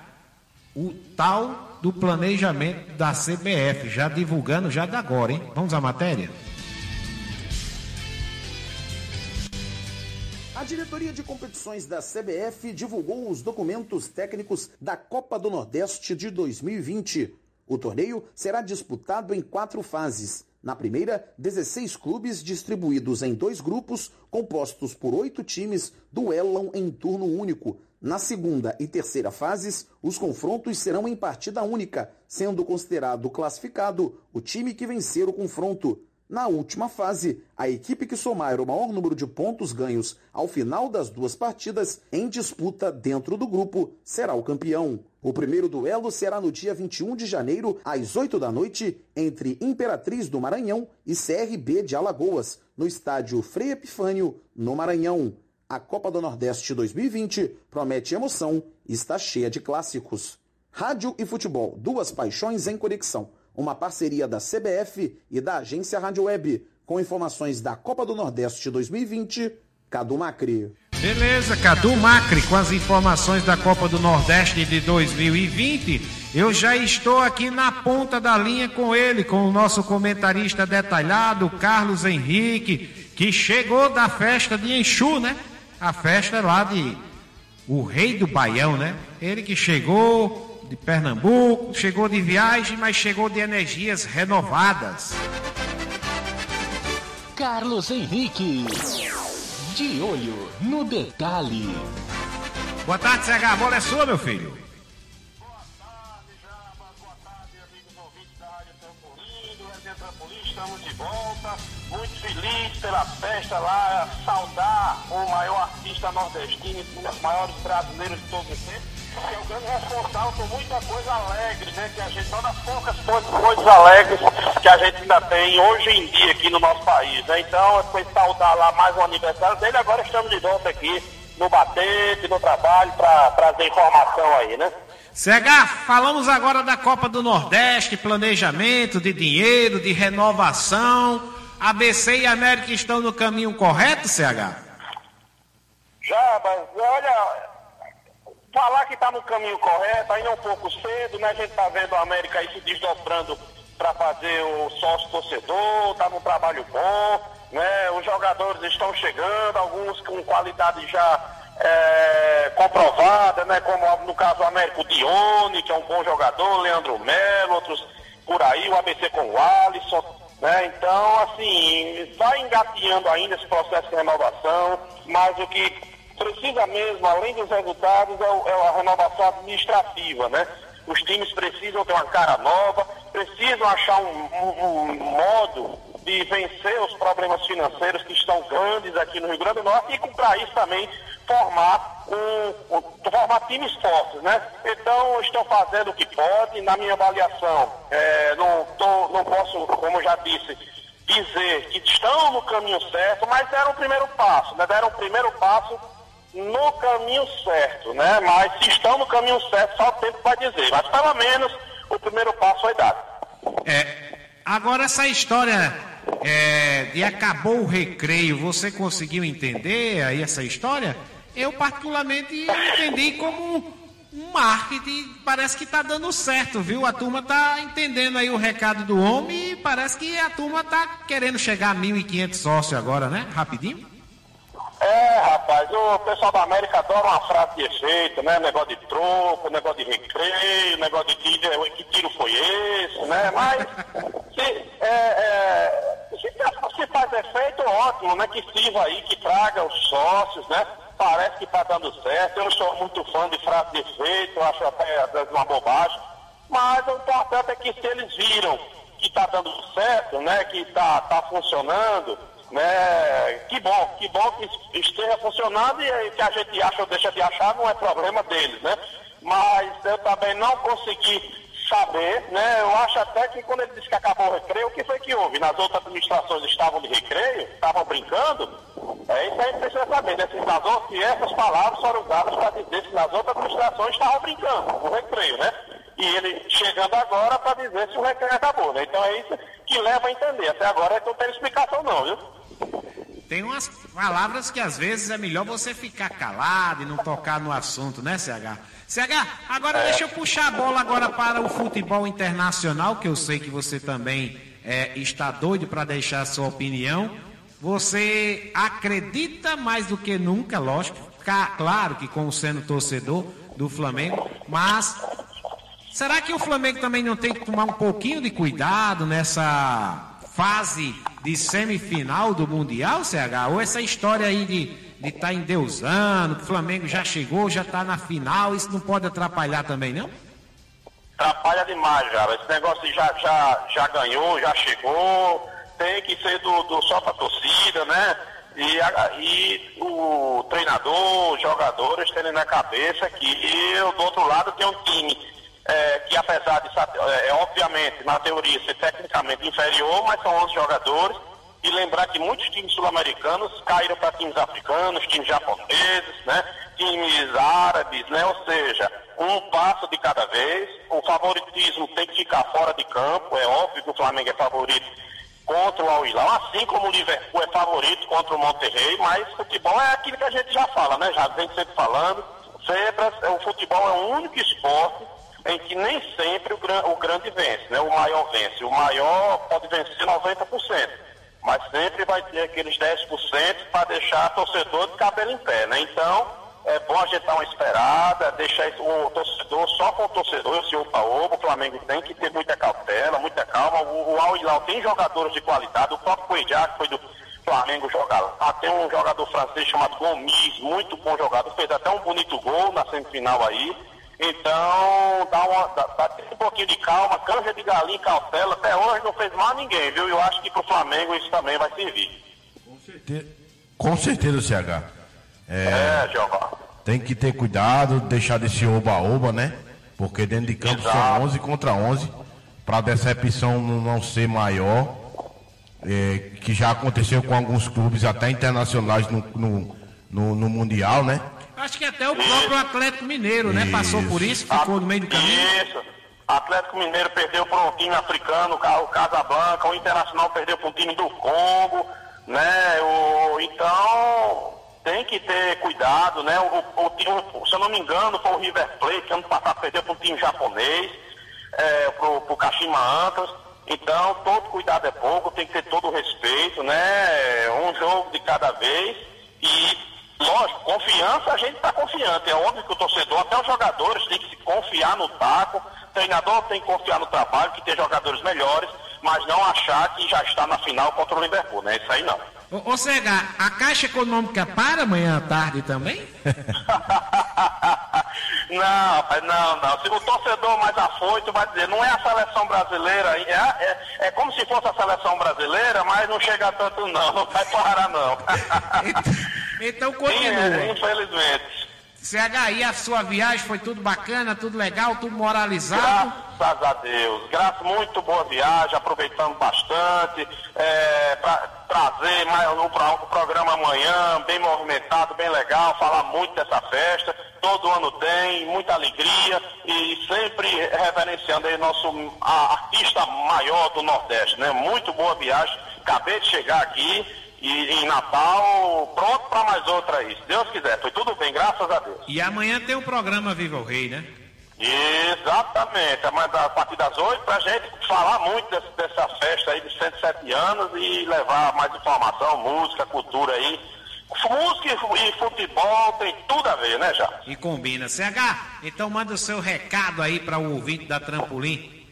o tal do planejamento da CBF, já divulgando já da agora, hein? Vamos à matéria? A diretoria de competições da CBF divulgou os documentos técnicos da Copa do Nordeste de 2020. O torneio será disputado em quatro fases. Na primeira, 16 clubes distribuídos em dois grupos, compostos por oito times, duelam em turno único. Na segunda e terceira fases, os confrontos serão em partida única, sendo considerado classificado o time que vencer o confronto. Na última fase, a equipe que somar o maior número de pontos ganhos ao final das duas partidas em disputa dentro do grupo será o campeão. O primeiro duelo será no dia 21 de janeiro, às 8 da noite, entre Imperatriz do Maranhão e CRB de Alagoas, no estádio Frei Epifânio, no Maranhão. A Copa do Nordeste 2020 promete emoção e está cheia de clássicos. Rádio e futebol, duas paixões em conexão uma parceria da CBF e da agência Rádio Web, com informações da Copa do Nordeste 2020, Cadu Macri. Beleza, Cadu Macri, com as informações da Copa do Nordeste de 2020. Eu já estou aqui na ponta da linha com ele, com o nosso comentarista detalhado, Carlos Henrique, que chegou da festa de Enxu, né? A festa lá de o Rei do Baião, né? Ele que chegou, de Pernambuco, chegou de viagem, mas chegou de energias renovadas. Carlos Henrique, de olho no detalhe. Boa tarde, CH, a bola é sua, meu filho. Boa tarde, boa tarde, amigos ouvintes da Rádio Trampolim, do Trampolim, estamos de volta, pela festa lá, saudar o maior artista nordestino, um dos maiores brasileiros de todos os tempos que é o grande responsável por muita coisa alegre, né? Que a gente, só das poucas coisas alegres que a gente ainda tem hoje em dia aqui no nosso país, né? Então, foi saudar lá mais um aniversário dele, agora estamos de volta aqui no batente, no trabalho, para trazer informação aí, né? CH, falamos agora da Copa do Nordeste, planejamento de dinheiro, de renovação. ABC e América estão no caminho correto, CH? Já, mas olha, falar que está no caminho correto, ainda é um pouco cedo, né? A gente está vendo a América aí se desdobrando para fazer o sócio torcedor, está num trabalho bom, né? Os jogadores estão chegando, alguns com qualidade já é, comprovada, né? Como no caso o Dione, que é um bom jogador, Leandro Melo, outros por aí, o ABC com o Alisson, né? Então, assim, vai engateando ainda esse processo de renovação, mas o que precisa mesmo, além dos resultados, é, é a renovação administrativa, né? Os times precisam ter uma cara nova, precisam achar um, um, um modo de vencer os problemas financeiros que estão grandes aqui no Rio Grande do Norte e para isso também formar um, um, formar times fortes, né? Então estão fazendo o que pode, na minha avaliação, é, não, tô, não posso, como já disse, dizer que estão no caminho certo, mas deram o primeiro passo, né? Deram o primeiro passo no caminho certo, né? Mas se estão no caminho certo, só o tempo vai dizer. Mas pelo menos o primeiro passo foi dado. É, agora essa história é, de acabou o recreio, você conseguiu entender aí essa história? Eu particularmente entendi como um marketing, parece que está dando certo, viu? A turma está entendendo aí o recado do homem e parece que a turma está querendo chegar a 1.500 sócios agora, né? Rapidinho. É, rapaz, o pessoal da América adora uma frase de efeito, né? Negócio de troco, negócio de recreio, negócio de que, que tiro foi esse, né? Mas se, é, é, se, se faz efeito, ótimo, né? Que sirva aí, que traga os sócios, né? Parece que está dando certo. Eu não sou muito fã de frase de efeito, acho até às vezes uma bobagem. Mas o importante é que se eles viram que está dando certo, né? Que está tá funcionando né? Que bom, que bom que esteja funcionando e que a gente acha ou deixa de achar não é problema deles, né? Mas eu também não consegui saber, né? Eu acho até que quando ele disse que acabou o recreio, o que foi que houve? Nas outras administrações estavam de recreio, estavam brincando? É isso aí que precisa saber, né? Se, nas outras, se essas palavras foram usadas para dizer que nas outras administrações estavam brincando, no recreio, né? E ele chegando agora para dizer se o recreio acabou, né? Então é isso que leva a entender. Até agora não tem explicação não, viu? Tem umas palavras que às vezes é melhor você ficar calado e não tocar no assunto, né, CH? CH, agora deixa eu puxar a bola agora para o futebol internacional, que eu sei que você também é, está doido para deixar a sua opinião. Você acredita mais do que nunca, lógico, claro que como sendo torcedor do Flamengo, mas será que o Flamengo também não tem que tomar um pouquinho de cuidado nessa fase de semifinal do Mundial, CH? Ou essa história aí de estar de tá endeusando, que o Flamengo já chegou, já está na final, isso não pode atrapalhar também, não? Atrapalha demais, cara. Esse negócio já, já, já ganhou, já chegou, tem que ser do, do só para torcida, né? E, a, e o treinador, os jogadores terem na cabeça que eu, do outro lado, tenho um time é, que apesar de, é, é, obviamente, na teoria, ser tecnicamente inferior, mas são 11 jogadores. E lembrar que muitos times sul-americanos caíram para times africanos, times japoneses, né? times árabes, né? ou seja, um passo de cada vez. O favoritismo tem que ficar fora de campo. É óbvio que o Flamengo é favorito contra o Al-Hilal, assim como o Liverpool é favorito contra o Monterrey, mas futebol é aquilo que a gente já fala, né? Já vem sempre falando. Sempre, o futebol é o único esporte em que nem sempre o, gran, o grande vence, né? o maior vence. O maior pode vencer 90%, mas sempre vai ter aqueles 10% para deixar o torcedor de cabelo em pé. Né? Então, é bom a gente dar uma esperada, deixar o torcedor só com o torcedor, o senhor Paoba, o Flamengo tem que ter muita cautela, muita calma. O, o Al tem jogadores de qualidade, o próprio Coelhar, que foi do Flamengo jogar lá. Tem um jogador francês chamado Gomes, muito bom jogador, fez até um bonito gol na semifinal aí. Então, dá, uma, dá, dá um pouquinho de calma, canja de galinha, cautela. Até hoje não fez mal a ninguém, viu? Eu acho que pro Flamengo isso também vai servir. Com certeza, Com certeza CH. É, é Tem que ter cuidado, deixar desse oba-oba, né? Porque dentro de campo Exato. são 11 contra 11. Para a decepção não ser maior, é, que já aconteceu com alguns clubes até internacionais no, no, no, no Mundial, né? Acho que até o próprio Atlético Mineiro, né? Passou por isso, ficou no meio do caminho. Isso. Atlético Mineiro perdeu para um time africano, o Casablanca, o Internacional perdeu para um time do Congo, né? O, então tem que ter cuidado, né? O, o, se eu não me engano, foi o River Plate, que ano passado perdeu para um time japonês, é, para o Kashima Antlers. Então, todo cuidado é pouco, tem que ter todo o respeito, né? Um jogo de cada vez e Lógico, confiança a gente está confiante. É óbvio que o torcedor, até os jogadores, tem que se confiar no taco, o treinador tem que confiar no trabalho, que tem jogadores melhores, mas não achar que já está na final contra o Liverpool, né? Isso aí não. Ô, ô Cega, a Caixa Econômica para amanhã à tarde também? não, não, não. Se o torcedor mais afoito vai dizer, não é a seleção brasileira, é, é, é como se fosse a seleção brasileira, mas não chega tanto não, não vai parar não. Então continua. infelizmente. CH, e a sua viagem foi tudo bacana, tudo legal, tudo moralizado? Graças a Deus. Graças, muito boa viagem, aproveitando bastante. É, para trazer mais um, um programa amanhã, bem movimentado, bem legal, falar muito dessa festa. Todo ano tem, muita alegria e sempre reverenciando aí nosso artista maior do Nordeste, né? Muito boa viagem. Acabei de chegar aqui e em Natal, pronto para mais outra aí. Se Deus quiser, foi tudo bem, graças a Deus. E amanhã tem o programa Viva o Rei, né? Exatamente, a partir das 8 para a gente falar muito desse, dessa festa aí de 107 anos e levar mais informação, música, cultura aí. Música e futebol tem tudo a ver, né, já? E combina. CH, então manda o seu recado aí para o ouvinte da Trampolim.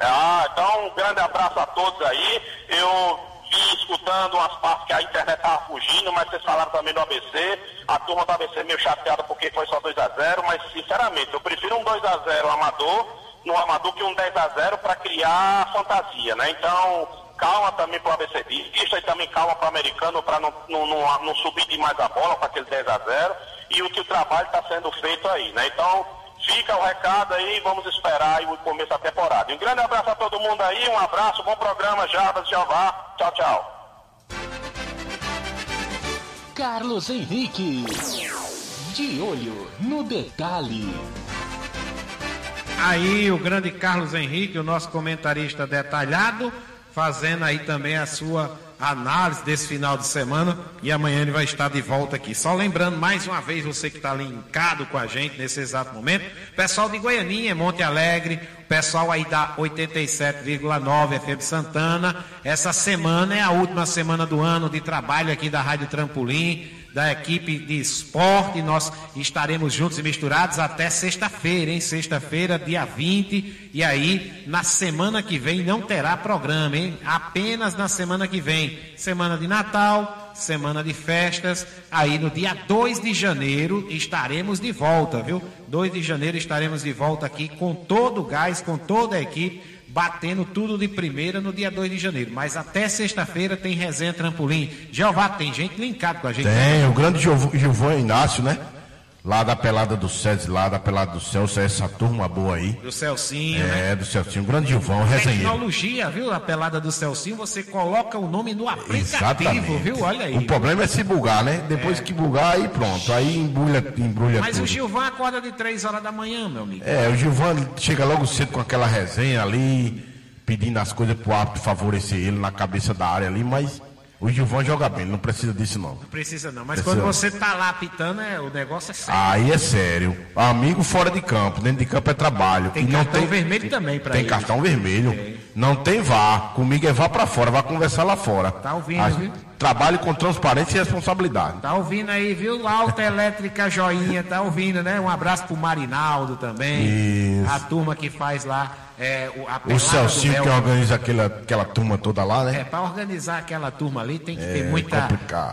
Ah, então um grande abraço a todos aí. Eu vim escutando umas partes que a internet estava fugindo, mas vocês falaram também do ABC. A turma do ABC meio chateada porque foi só 2x0, mas sinceramente, eu prefiro um 2x0 amador no amador que um 10x0 para criar fantasia, né? Então, calma também para o ABC Vista e também calma para o americano para não, não, não, não, subir demais a bola para aquele 10x0 e o que o trabalho está sendo feito aí, né? Então, Fica o recado aí, vamos esperar o começo da temporada. Um grande abraço a todo mundo aí, um abraço, bom programa, Jabas, Jeová. Tchau, tchau. Carlos Henrique. De olho no detalhe. Aí o grande Carlos Henrique, o nosso comentarista detalhado, fazendo aí também a sua análise desse final de semana e amanhã ele vai estar de volta aqui. Só lembrando mais uma vez você que está linkado com a gente nesse exato momento, pessoal de Goianinha, Monte Alegre, pessoal aí da 87,9 FM Santana, essa semana é a última semana do ano de trabalho aqui da Rádio Trampolim da equipe de esporte. Nós estaremos juntos e misturados até sexta-feira, hein? Sexta-feira, dia 20. E aí, na semana que vem, não terá programa, hein? Apenas na semana que vem. Semana de Natal, semana de festas. Aí, no dia 2 de janeiro, estaremos de volta, viu? 2 de janeiro estaremos de volta aqui com todo o gás, com toda a equipe batendo tudo de primeira no dia 2 de janeiro. Mas até sexta-feira tem resenha trampolim. Jeová, tem gente linkado com a gente. Tem, o grande Gilvão Inácio, né? Lá da Pelada do César, lá da Pelada do Celso, essa turma boa aí. Do Celcinho, é, né? do Celcinho, grande Gilvão, resenheiro. Tecnologia, viu? A Pelada do Celcinho, você coloca o nome no aplicativo, Exatamente. viu? Olha aí. O problema é se bugar, né? Depois é. que bugar, aí pronto, aí embrulha, embrulha Mas tudo. o Gilvão acorda de 3 horas da manhã, meu amigo. É, o Gilvão chega logo cedo com aquela resenha ali, pedindo as coisas pro árbitro favorecer ele na cabeça da área ali, mas o Gilvão joga bem, não precisa disso não. Não precisa não, mas precisa quando você tá lá pitando, é, o negócio é sério. Aí é sério. Amigo fora de campo, dentro de campo é trabalho. Tem e cartão tem, vermelho também para Tem cartão vermelho. Tem. Não tem vá. Comigo é vá para fora, vai conversar lá fora. Tá ouvindo, As, viu? Trabalhe com transparência e responsabilidade. Tá ouvindo aí, viu? Alta Elétrica Joinha, tá ouvindo, né? Um abraço pro Marinaldo também. Isso. A turma que faz lá é, o, o Celcinho que organiza aquela, aquela turma toda lá, né? É, para organizar aquela turma ali tem que é, ter muita,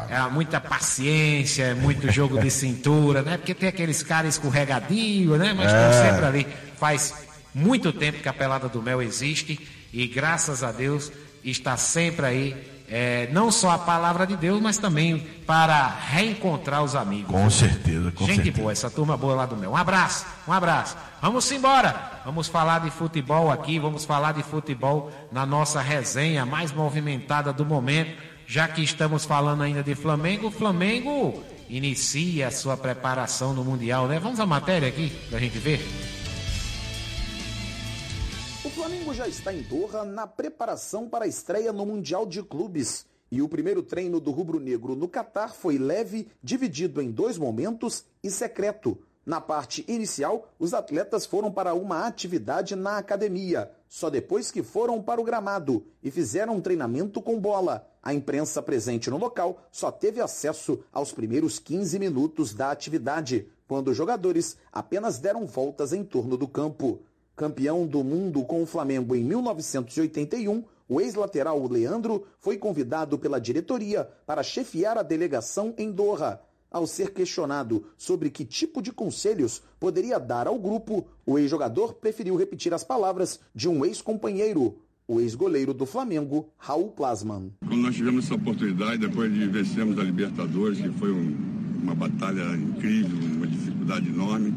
é, muita paciência, muito jogo de cintura, né? Porque tem aqueles caras escorregadio, né? Mas estão é. sempre ali. Faz muito tempo que a Pelada do Mel existe e graças a Deus está sempre aí é, não só a palavra de Deus, mas também para reencontrar os amigos. Com certeza, com Gente certeza. boa, essa turma boa lá do meu. Um abraço, um abraço. Vamos embora. Vamos falar de futebol aqui, vamos falar de futebol na nossa resenha mais movimentada do momento, já que estamos falando ainda de Flamengo. Flamengo inicia a sua preparação no Mundial, né? Vamos à matéria aqui para a gente ver. O Flamengo já está em Doha na preparação para a estreia no Mundial de Clubes. E o primeiro treino do rubro-negro no Catar foi leve, dividido em dois momentos e secreto. Na parte inicial, os atletas foram para uma atividade na academia, só depois que foram para o gramado e fizeram um treinamento com bola. A imprensa presente no local só teve acesso aos primeiros 15 minutos da atividade, quando os jogadores apenas deram voltas em torno do campo. Campeão do mundo com o Flamengo em 1981, o ex-lateral Leandro foi convidado pela diretoria para chefiar a delegação em Doha. Ao ser questionado sobre que tipo de conselhos poderia dar ao grupo, o ex-jogador preferiu repetir as palavras de um ex-companheiro, o ex-goleiro do Flamengo, Raul Plasman. Quando nós tivemos essa oportunidade, depois de vencermos a Libertadores, que foi um, uma batalha incrível, uma dificuldade enorme,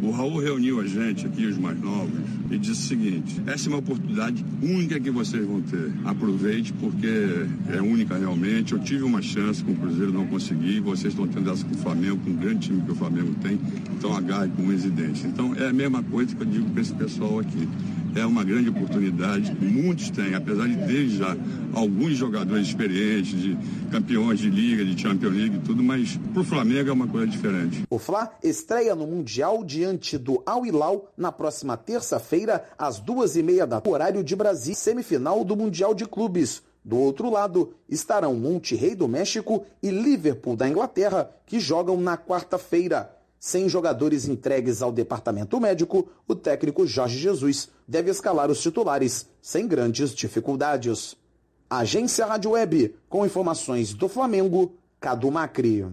O Raul reuniu a gente aqui, os mais novos, e disse o seguinte: essa é uma oportunidade única que vocês vão ter. Aproveite, porque é única realmente. Eu tive uma chance com o Cruzeiro, não consegui. Vocês estão tendo essa com o Flamengo, com o grande time que o Flamengo tem. Então agarre com residência. Então é a mesma coisa que eu digo para esse pessoal aqui é uma grande oportunidade. Muitos têm, apesar de ter já alguns jogadores experientes, de campeões de liga, de Champions League e tudo, mas para o Flamengo é uma coisa diferente. O Fla estreia no Mundial diante do Al Hilal na próxima terça-feira, às duas e meia da horário de Brasil, semifinal do Mundial de Clubes. Do outro lado estarão Monterrey do México e Liverpool da Inglaterra, que jogam na quarta-feira. Sem jogadores entregues ao departamento médico, o técnico Jorge Jesus deve escalar os titulares sem grandes dificuldades. Agência Rádio Web, com informações do Flamengo, Cadu Macri.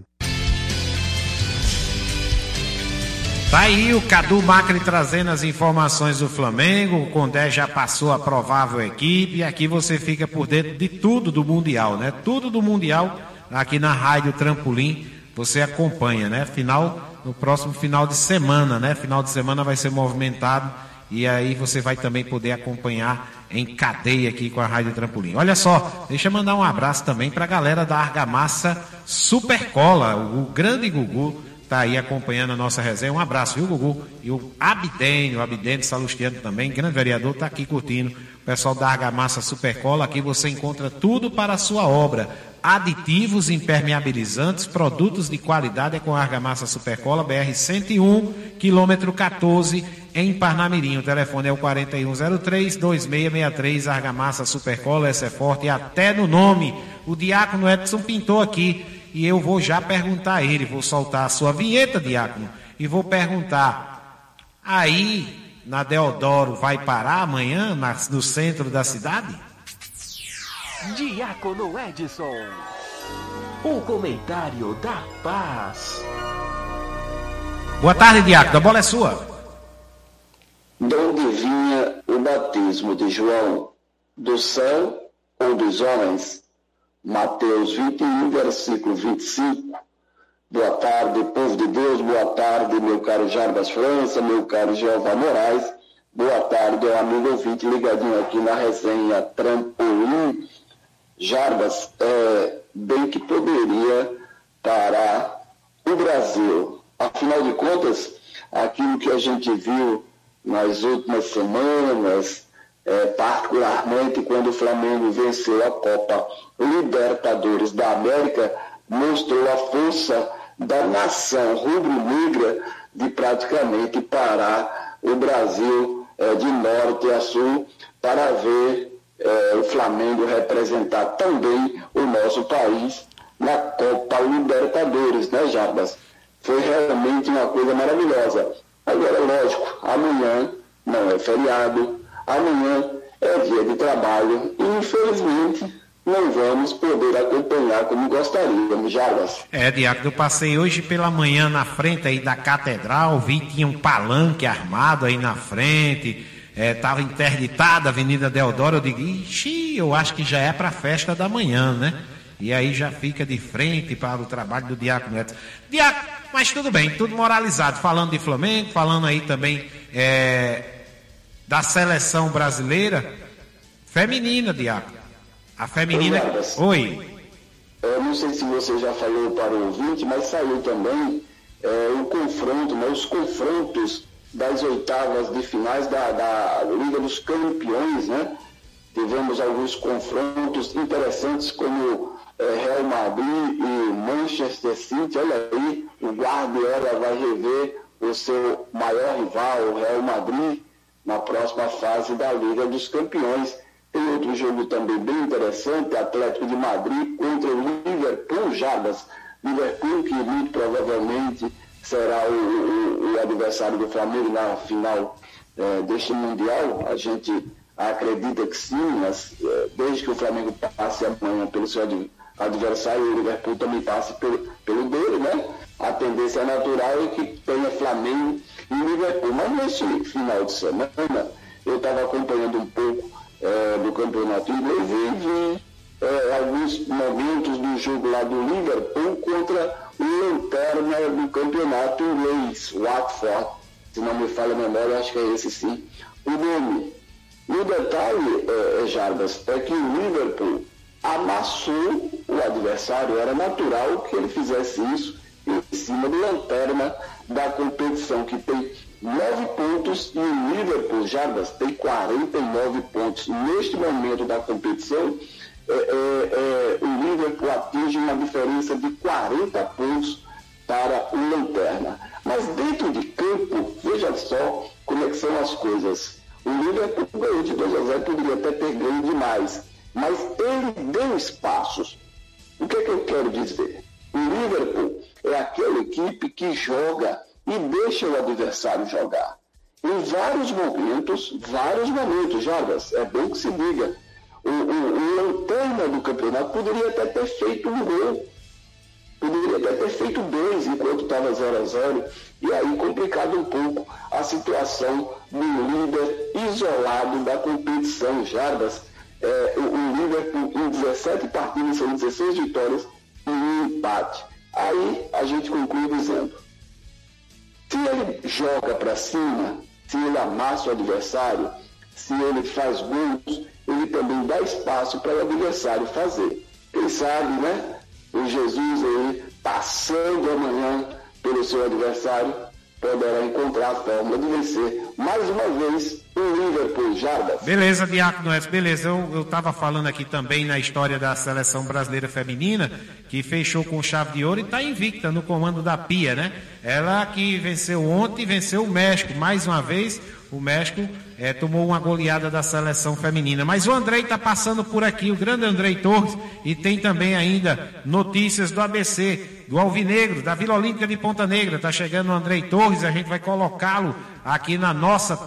Tá aí o Cadu Macri trazendo as informações do Flamengo. O Condé já passou a provável equipe. E aqui você fica por dentro de tudo do Mundial, né? Tudo do Mundial aqui na Rádio Trampolim. Você acompanha, né? Final no próximo final de semana, né? Final de semana vai ser movimentado e aí você vai também poder acompanhar em cadeia aqui com a Rádio Trampolim. Olha só, deixa eu mandar um abraço também para a galera da Argamassa Supercola, o grande Gugu tá aí acompanhando a nossa resenha. Um abraço, viu, Gugu? E o Abdênio, o Abdênio Salustiano também, grande vereador, tá aqui curtindo. O pessoal da Argamassa Supercola, aqui você encontra tudo para a sua obra aditivos impermeabilizantes, produtos de qualidade é com Argamassa Supercola, BR-101, quilômetro 14, em Parnamirim. O telefone é o 4103-2663, Argamassa Supercola, essa é forte, até no nome. O Diácono Edson pintou aqui, e eu vou já perguntar a ele, vou soltar a sua vinheta, Diácono, e vou perguntar, aí, na Deodoro, vai parar amanhã, no centro da cidade? Diácono Edson. O comentário da paz. Boa tarde, Diácono. A bola é sua. De onde vinha o batismo de João? Do céu ou dos homens? Mateus 21, versículo 25. Boa tarde, povo de Deus. Boa tarde, meu caro Jarbas França, meu caro Jeová Moraes. Boa tarde, amigo ouvinte ligadinho aqui na resenha Trampolim Jarbas, é, bem que poderia parar o Brasil. Afinal de contas, aquilo que a gente viu nas últimas semanas, é, particularmente quando o Flamengo venceu a Copa Libertadores da América, mostrou a força da nação rubro-negra de praticamente parar o Brasil é, de norte a sul para ver é, o Flamengo representar também o nosso país na Copa Libertadores, né, Jarbas? Foi realmente uma coisa maravilhosa. Agora, lógico, amanhã não é feriado, amanhã é dia de trabalho e, infelizmente, não vamos poder acompanhar como gostaríamos, Jarbas. É, Diaco, eu passei hoje pela manhã na frente aí da catedral, vi que tinha um palanque armado aí na frente, estava é, interditada a Avenida Deodoro, eu digo, ixi, eu acho que já é para a festa da manhã, né? E aí já fica de frente para o trabalho do Diácono Neto. Diácono, mas tudo bem, tudo moralizado. Falando de Flamengo, falando aí também é, da seleção brasileira feminina, Diácono. A feminina. Oi. Eu não sei se você já falou para o ouvinte, mas saiu também é, o confronto, né, os confrontos das oitavas de finais da, da Liga dos Campeões, né? Tivemos alguns confrontos interessantes como é, Real Madrid e Manchester City. Olha aí, o Guardiola vai rever o seu maior rival, o Real Madrid, na próxima fase da Liga dos Campeões. Tem outro jogo também bem interessante, Atlético de Madrid contra o Liverpool Jabas. Liverpool que muito provavelmente será o, o, o adversário do Flamengo na final é, deste Mundial. A gente acredita que sim, mas é, desde que o Flamengo passe amanhã pelo seu adversário, o Liverpool também passe pelo, pelo dele, né? A tendência natural é que tenha Flamengo e Liverpool. Mas neste final de semana, eu estava acompanhando um pouco é, do campeonato inglês e vi é, alguns momentos do jogo lá do Liverpool contra lanterna do campeonato inglês, Watford. se não me falha a memória, acho que é esse sim, o nome. E o detalhe, é, é, é que o Liverpool amassou o adversário, era natural que ele fizesse isso em cima do lanterna da competição, que tem nove pontos e o Liverpool, Jarbas, tem 49 pontos. Neste momento da competição, é, é, é, o Liverpool atinge uma diferença de 40 pontos para o Lanterna. Mas dentro de campo, veja só como é que são as coisas. O Liverpool ganhou de 2 a 0, poderia até ter ganho demais, mas ele deu espaços. O que é que eu quero dizer? O Liverpool é aquela equipe que joga e deixa o adversário jogar. Em vários momentos, vários momentos, Jardas, é bom que se diga, o, o, o lanterna do campeonato poderia até ter feito um gol, poderia até ter feito dois enquanto estava 0 a 0 e aí complicado um pouco a situação do líder isolado da competição. Jardas, é, o, o Liverpool em 17 partidas são 16 vitórias e um empate. Aí a gente conclui dizendo: se ele joga para cima, se ele amassa o adversário, se ele faz gols, ele também dá espaço para o adversário fazer. Quem sabe, né? O Jesus aí, passando amanhã pelo seu adversário, poderá encontrar a fórmula de vencer mais uma vez o Liverpool, Jardas. Beleza, Diácono Edson, beleza. Eu estava falando aqui também na história da seleção brasileira feminina, que fechou com chave de ouro e está invicta no comando da Pia, né? Ela que venceu ontem, venceu o México. Mais uma vez, o México é, tomou uma goleada da seleção feminina. Mas o Andrei está passando por aqui, o grande Andrei Torres, e tem também ainda notícias do ABC, do Alvinegro, da Vila Olímpica de Ponta Negra. Está chegando o Andrei Torres, a gente vai colocá-lo aqui na nossa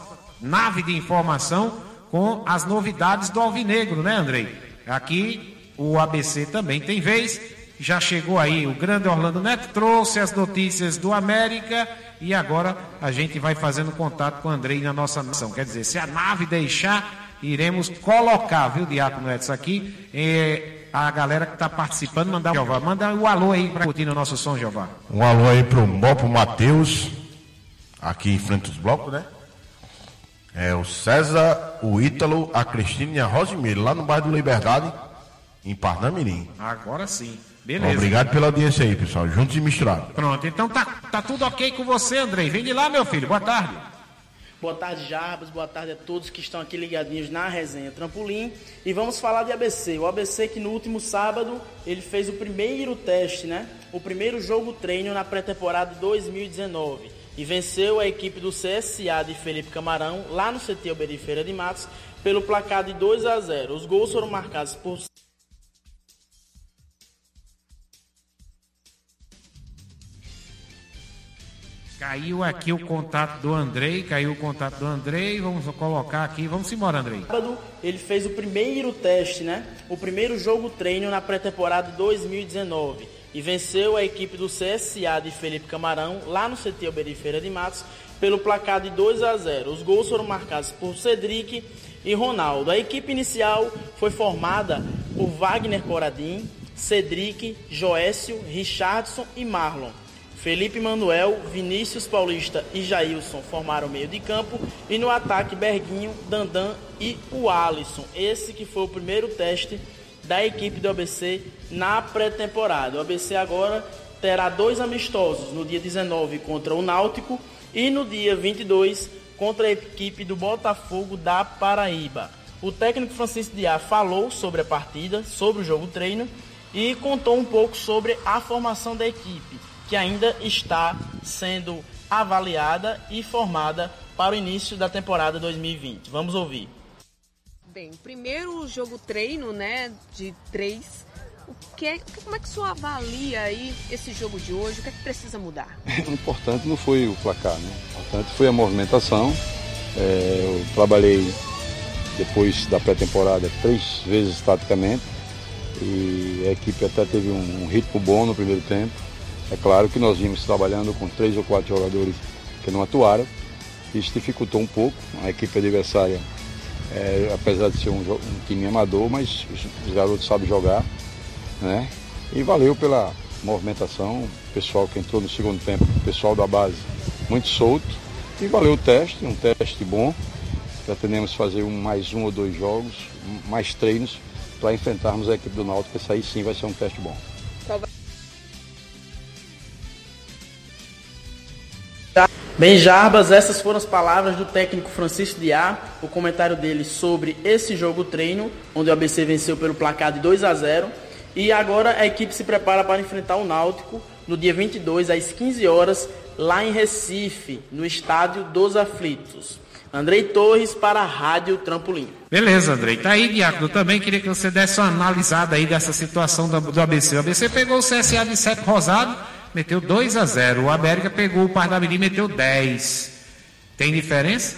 nave de informação com as novidades do Alvinegro, né, Andrei? Aqui o ABC também tem vez. Já chegou aí o grande Orlando Neto, trouxe as notícias do América e agora a gente vai fazendo contato com o Andrei na nossa nação. Quer dizer, se a nave deixar, iremos colocar, viu, Diácono Edson, aqui. Eh, a galera que está participando, mandar Jeová. Manda o um alô aí para curtir o nosso som, Jeová. Um alô aí pro Mopo Matheus, aqui em frente aos blocos, né? É o César, o Ítalo, a Cristina e a Rosemiro, lá no bairro do Liberdade, em Parnamirim. Agora sim. Beleza. Obrigado pela audiência aí, pessoal. Juntos e misturados. Pronto, então tá, tá tudo ok com você, Andrei. Vem de lá, meu filho. Boa tarde. Boa tarde, Jarbas. Boa tarde a todos que estão aqui ligadinhos na resenha Trampolim. E vamos falar de ABC. O ABC que no último sábado ele fez o primeiro teste, né? O primeiro jogo treino na pré-temporada 2019 e venceu a equipe do CSA de Felipe Camarão lá no CT Alberi Feira de Matos pelo placar de 2 a 0. Os gols foram marcados por Caiu aqui o contato do Andrei, caiu o contato do Andrei, vamos colocar aqui, vamos embora, Andrei. Sábado, ele fez o primeiro teste, né? O primeiro jogo treino na pré-temporada 2019 e venceu a equipe do CSA de Felipe Camarão lá no CT Alberi Feira de Matos pelo placar de 2 a 0. Os gols foram marcados por Cedric e Ronaldo. A equipe inicial foi formada por Wagner Coradim, Cedric, Joécio, Richardson e Marlon. Felipe Manuel, Vinícius Paulista e Jailson formaram o meio de campo e no ataque Berguinho, Dandan e o Alisson. Esse que foi o primeiro teste da equipe do ABC na pré-temporada. O ABC agora terá dois amistosos, no dia 19 contra o Náutico e no dia 22 contra a equipe do Botafogo da Paraíba. O técnico Francisco Diá falou sobre a partida, sobre o jogo treino e contou um pouco sobre a formação da equipe que ainda está sendo avaliada e formada para o início da temporada 2020. Vamos ouvir. Bem, primeiro jogo treino, né, de três. O que é, como é que o senhor avalia aí esse jogo de hoje? O que é que precisa mudar? O importante não foi o placar, né? O importante foi a movimentação. É, eu trabalhei depois da pré-temporada três vezes taticamente e a equipe até teve um, um ritmo bom no primeiro tempo é claro que nós vimos trabalhando com três ou quatro jogadores que não atuaram. Isso dificultou um pouco. A equipe adversária, é, apesar de ser um, um, time amador, mas os, os garotos sabem jogar. Né? E valeu pela movimentação. O pessoal que entrou no segundo tempo, o pessoal da base, muito solto. E valeu o teste, um teste bom. Pretendemos fazer um, mais um ou dois jogos, mais treinos, para enfrentarmos a equipe do Náutico, esse aí sim vai ser um teste bom. Bem, Jarbas, essas foram as palavras do técnico Francisco Diá, o comentário dele sobre esse jogo treino, onde o ABC venceu pelo placar de 2 a 0. E agora a equipe se prepara para enfrentar o Náutico no dia 22, às 15 horas, lá em Recife, no estádio dos Aflitos. Andrei Torres para a Rádio Trampolim. Beleza, Andrei. Tá aí, Diácono. Também queria que você desse uma analisada aí dessa situação do, do ABC. O ABC pegou o CSA de Sete Rosado meteu 2 a 0. O América pegou o Parnamirim e meteu 10. Tem diferença?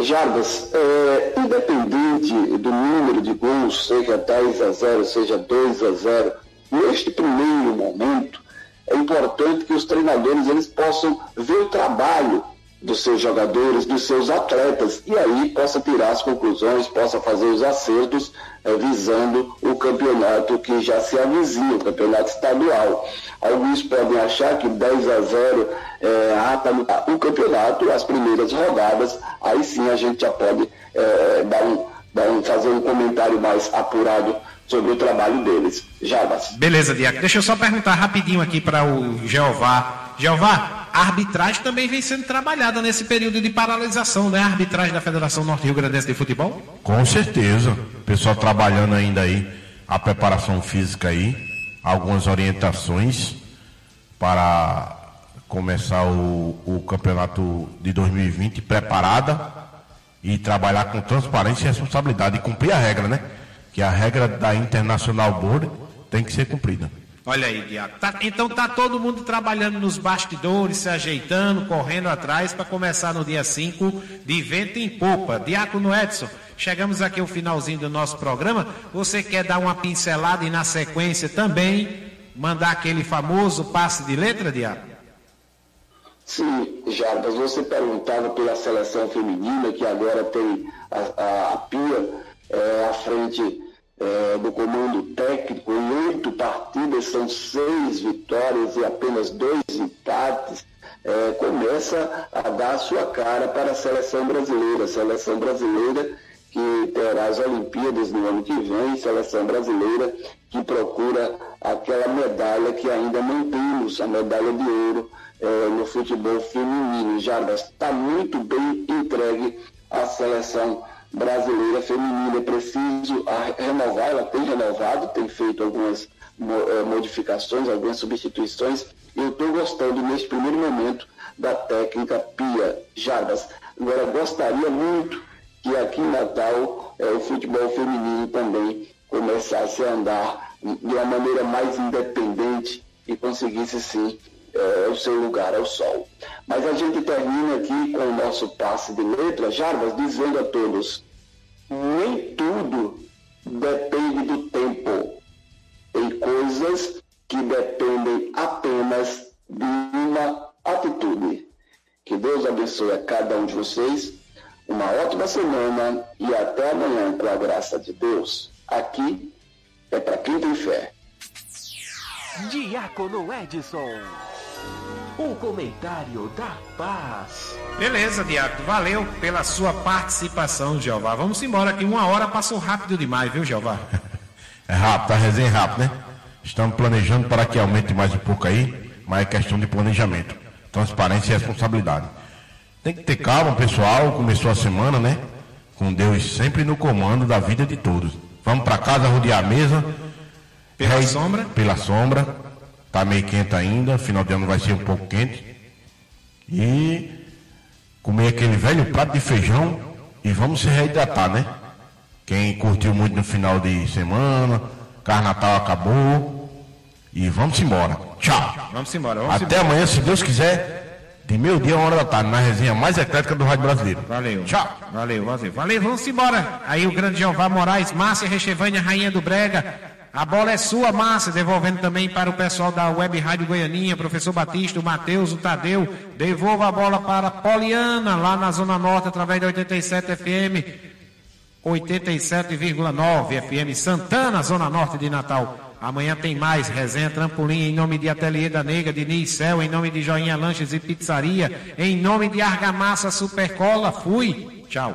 Jarbas, é, independente do número de gols, seja 10 a 0, seja 2 a 0, neste primeiro momento, é importante que os treinadores eles possam ver o trabalho dos seus jogadores, dos seus atletas, e aí possa tirar as conclusões, possa fazer os acertos é, visando o campeonato que já se avizinha, o campeonato estadual. Alguns podem achar que 10 a 0 é, ah, tá o campeonato, as primeiras rodadas, aí sim a gente já pode é, dar um, dar um, fazer um comentário mais apurado sobre o trabalho deles. Jabas. Beleza, Diaco. Deixa eu só perguntar rapidinho aqui para o Jeová. Jeová, a arbitragem também vem sendo trabalhada nesse período de paralisação, né? A arbitragem da Federação Norte Rio Grandense de Futebol? Com certeza. O pessoal trabalhando ainda aí a preparação física aí, algumas orientações para começar o, o campeonato de 2020 preparada e trabalhar com transparência e responsabilidade e cumprir a regra, né? Que a regra da International Board tem que ser cumprida. Olha aí, Diaco. Tá, então tá todo mundo trabalhando nos bastidores, se ajeitando, correndo atrás para começar no dia 5 de vento em popa. Diácono Edson, chegamos aqui ao finalzinho do nosso programa. Você quer dar uma pincelada e na sequência também mandar aquele famoso passe de letra, Diaco? Sim, Jarbas, você perguntava pela seleção feminina, que agora tem a, a, a Pia é, à frente do comando técnico, em oito partidas são seis vitórias e apenas dois empates, é, começa a dar sua cara para a seleção brasileira. A seleção brasileira que terá as Olimpíadas no ano que vem, seleção brasileira que procura aquela medalha que ainda não temos, a medalha de ouro é, no futebol feminino. Já está muito bem entregue a seleção brasileira feminina. É preciso renovar, ela tem renovado, tem feito algumas é, modificações, algumas substituições. Eu estou gostando neste primeiro momento da técnica Pia Jarbas. Agora, gostaria muito que aqui em Natal é, o futebol feminino também começasse a andar de uma maneira mais independente e conseguisse sim é, o seu lugar ao sol. Mas a gente termina aqui com o nosso passe de letra, Jarbas, dizendo a todos: nem tudo depende do tempo. Tem coisas que dependem apenas de uma atitude. Que Deus abençoe a cada um de vocês. Uma ótima semana e até amanhã, com a graça de Deus. Aqui é para quem tem fé. Diácono Edson. O comentário da paz. Beleza, Diácono. Valeu pela sua participação, Jeová. Vamos embora aqui. Uma hora passou rápido demais, viu, Jeová? É rápido, a resenha é rápido, né? Estamos planejando para que aumente mais um pouco aí, mas é questão de planejamento, transparência e responsabilidade. Tem que ter calma, pessoal. Começou a semana, né? Com Deus sempre no comando da vida de todos. Vamos para casa rodear a mesa. Pela Rei, sombra? Pela sombra Tá meio quente ainda, final de ano vai ser um pouco quente. E comer aquele velho prato de feijão e vamos se reidratar, né? Quem curtiu muito no final de semana, Carnatal acabou. E vamos embora. Tchau. Vamos embora. Vamos Até embora. amanhã, se Deus quiser, de meio dia a uma hora da tarde, na resenha mais eclética do Rádio Brasileiro. Valeu. Tchau. Valeu, valeu. Valeu, vamos embora. Aí o grande Jeová Moraes, Márcia Rechevânia, Rainha do Brega. A bola é sua, Márcia, devolvendo também para o pessoal da Web Rádio Goianinha, professor Batista, o Matheus, o Tadeu. Devolva a bola para Poliana, lá na Zona Norte, através da 87 FM, 87,9 FM Santana, Zona Norte de Natal. Amanhã tem mais resenha trampolim em nome de Ateliê da Nega, de Nicel, em nome de Joinha Lanches e Pizzaria, em nome de Argamassa Supercola. Fui. Tchau.